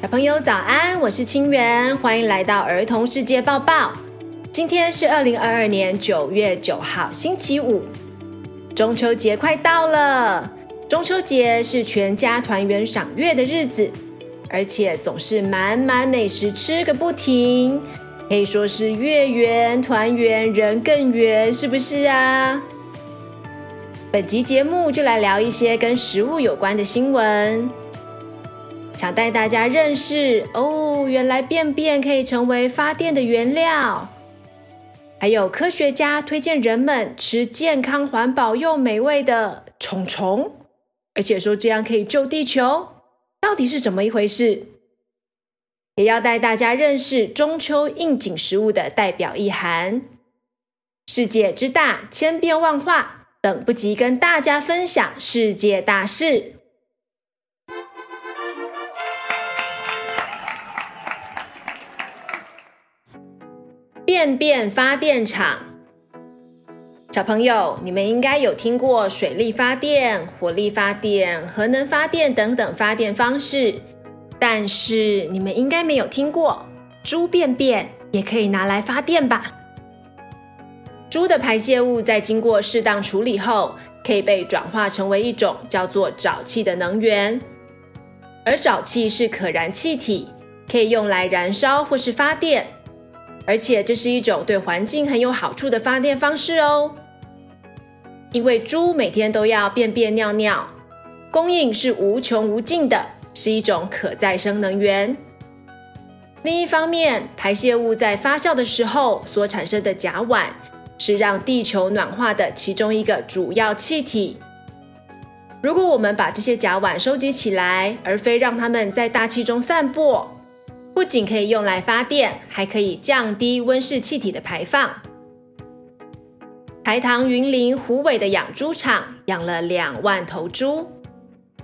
小朋友早安，我是清源，欢迎来到儿童世界报报。今天是二零二二年九月九号，星期五，中秋节快到了。中秋节是全家团圆赏月的日子，而且总是满满美食吃个不停，可以说是月圆团圆人更圆，是不是啊？本集节目就来聊一些跟食物有关的新闻，想带大家认识哦，原来便便可以成为发电的原料。还有科学家推荐人们吃健康、环保又美味的虫虫，而且说这样可以救地球，到底是怎么一回事？也要带大家认识中秋应景食物的代表意涵。世界之大，千变万化。等不及跟大家分享世界大事。便便发电厂，小朋友，你们应该有听过水力发电、火力发电、核能发电等等发电方式，但是你们应该没有听过猪便便也可以拿来发电吧？猪的排泄物在经过适当处理后，可以被转化成为一种叫做沼气的能源。而沼气是可燃气体，可以用来燃烧或是发电，而且这是一种对环境很有好处的发电方式哦。因为猪每天都要便便尿尿，供应是无穷无尽的，是一种可再生能源。另一方面，排泄物在发酵的时候所产生的甲烷。是让地球暖化的其中一个主要气体。如果我们把这些甲烷收集起来，而非让它们在大气中散播，不仅可以用来发电，还可以降低温室气体的排放。台糖云林虎尾的养猪场养了两万头猪，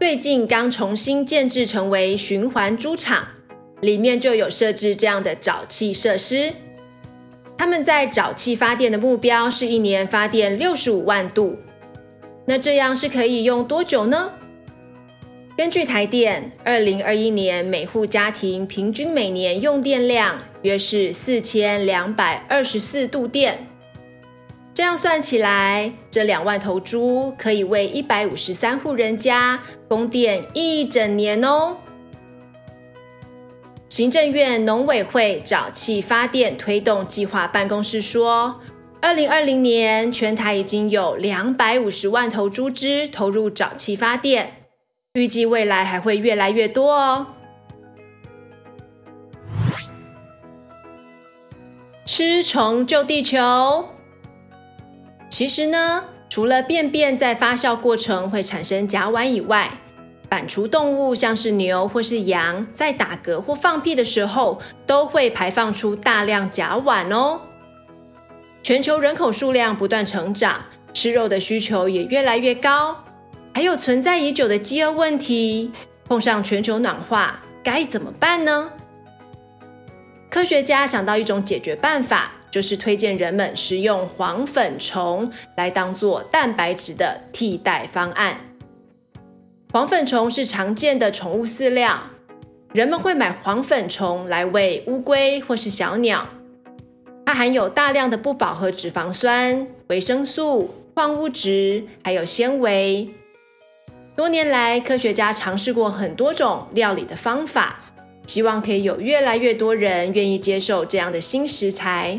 最近刚重新建置成为循环猪场，里面就有设置这样的沼气设施。他们在沼气发电的目标是一年发电六十五万度，那这样是可以用多久呢？根据台电，二零二一年每户家庭平均每年用电量约是四千两百二十四度电，这样算起来，这两万头猪可以为一百五十三户人家供电一整年哦。行政院农委会沼气发电推动计划办公室说，二零二零年全台已经有两百五十万头猪只投入沼气发电，预计未来还会越来越多哦。吃虫救地球，其实呢，除了便便在发酵过程会产生甲烷以外，反刍动物像是牛或是羊，在打嗝或放屁的时候，都会排放出大量甲烷哦。全球人口数量不断成长，吃肉的需求也越来越高，还有存在已久的饥饿问题。碰上全球暖化，该怎么办呢？科学家想到一种解决办法，就是推荐人们食用黄粉虫来当做蛋白质的替代方案。黄粉虫是常见的宠物饲料，人们会买黄粉虫来喂乌龟或是小鸟。它含有大量的不饱和脂肪酸、维生素、矿物质，还有纤维。多年来，科学家尝试过很多种料理的方法，希望可以有越来越多人愿意接受这样的新食材。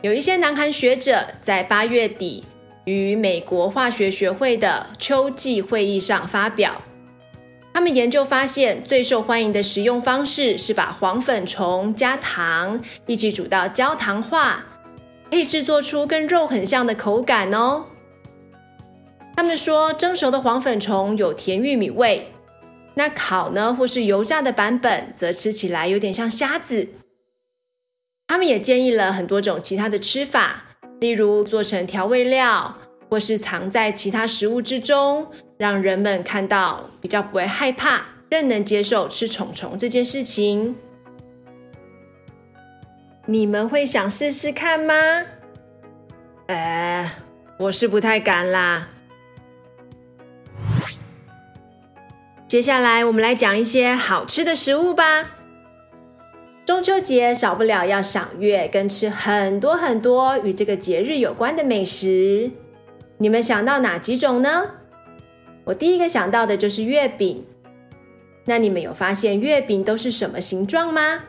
有一些南韩学者在八月底，于美国化学学会的秋季会议上发表，他们研究发现，最受欢迎的食用方式是把黄粉虫加糖一起煮到焦糖化，可以制作出跟肉很像的口感哦。他们说，蒸熟的黄粉虫有甜玉米味，那烤呢或是油炸的版本，则吃起来有点像虾子。他们也建议了很多种其他的吃法。例如做成调味料，或是藏在其他食物之中，让人们看到比较不会害怕，更能接受吃虫虫这件事情。你们会想试试看吗？呃，我是不太敢啦。接下来我们来讲一些好吃的食物吧。中秋节少不了要赏月跟吃很多很多与这个节日有关的美食。你们想到哪几种呢？我第一个想到的就是月饼。那你们有发现月饼都是什么形状吗？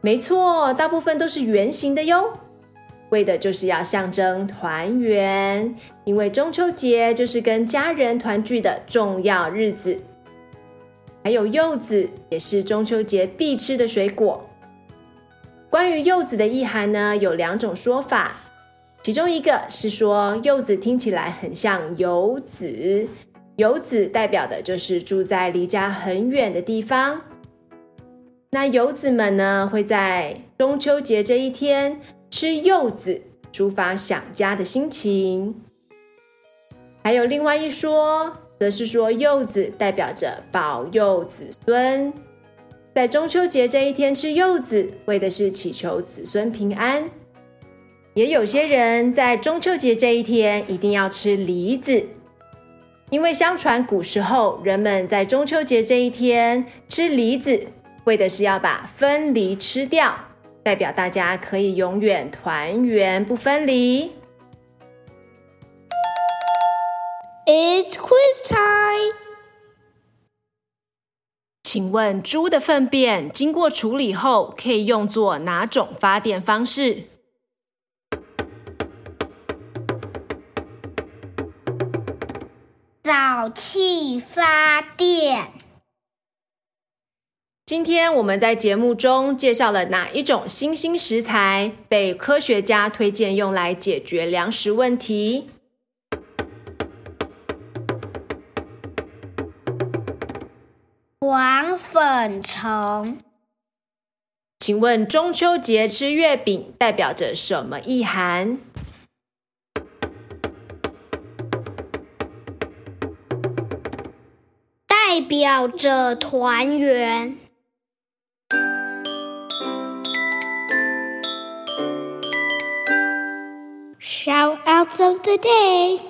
没错，大部分都是圆形的哟，为的就是要象征团圆，因为中秋节就是跟家人团聚的重要日子。还有柚子也是中秋节必吃的水果。关于柚子的意涵呢，有两种说法。其中一个是说，柚子听起来很像游子，游子代表的就是住在离家很远的地方。那游子们呢，会在中秋节这一天吃柚子，抒发想家的心情。还有另外一说，则是说柚子代表着保佑子孙，在中秋节这一天吃柚子，为的是祈求子孙平安。也有些人在中秋节这一天一定要吃梨子，因为相传古时候人们在中秋节这一天吃梨子，为的是要把分离吃掉，代表大家可以永远团圆不分离。It's quiz time！请问猪的粪便经过处理后，可以用作哪种发电方式？沼气发电。今天我们在节目中介绍了哪一种新兴食材被科学家推荐用来解决粮食问题？黄粉虫。请问中秋节吃月饼代表着什么意涵？代表着团圆。Shoutouts of the day。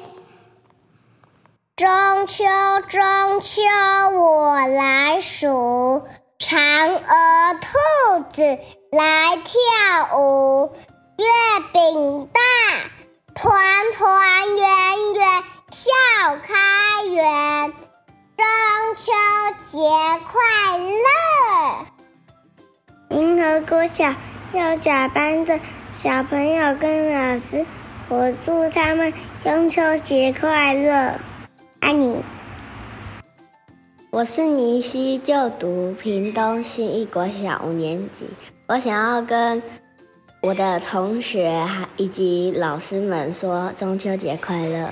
中秋，中秋，我来数，嫦娥兔子来跳舞，月饼大，团团圆圆笑开颜。中秋节快乐！银河国小幼甲班的小朋友跟老师，我祝他们中秋节快乐。爱你。我是尼西，就读屏东新义国小五年级。我想要跟我的同学以及老师们说中秋节快乐。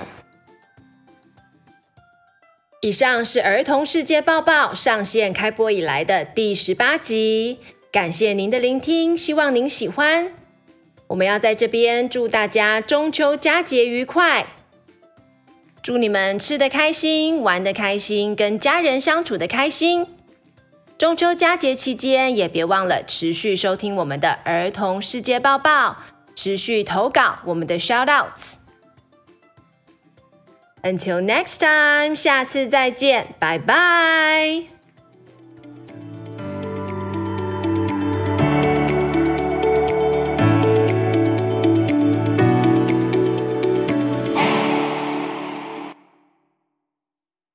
以上是儿童世界报报上线开播以来的第十八集，感谢您的聆听，希望您喜欢。我们要在这边祝大家中秋佳节愉快，祝你们吃得开心、玩得开心、跟家人相处得开心。中秋佳节期间，也别忘了持续收听我们的儿童世界报报，持续投稿我们的 shoutouts。Until next time，下次再见，拜拜。